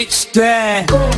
It's there.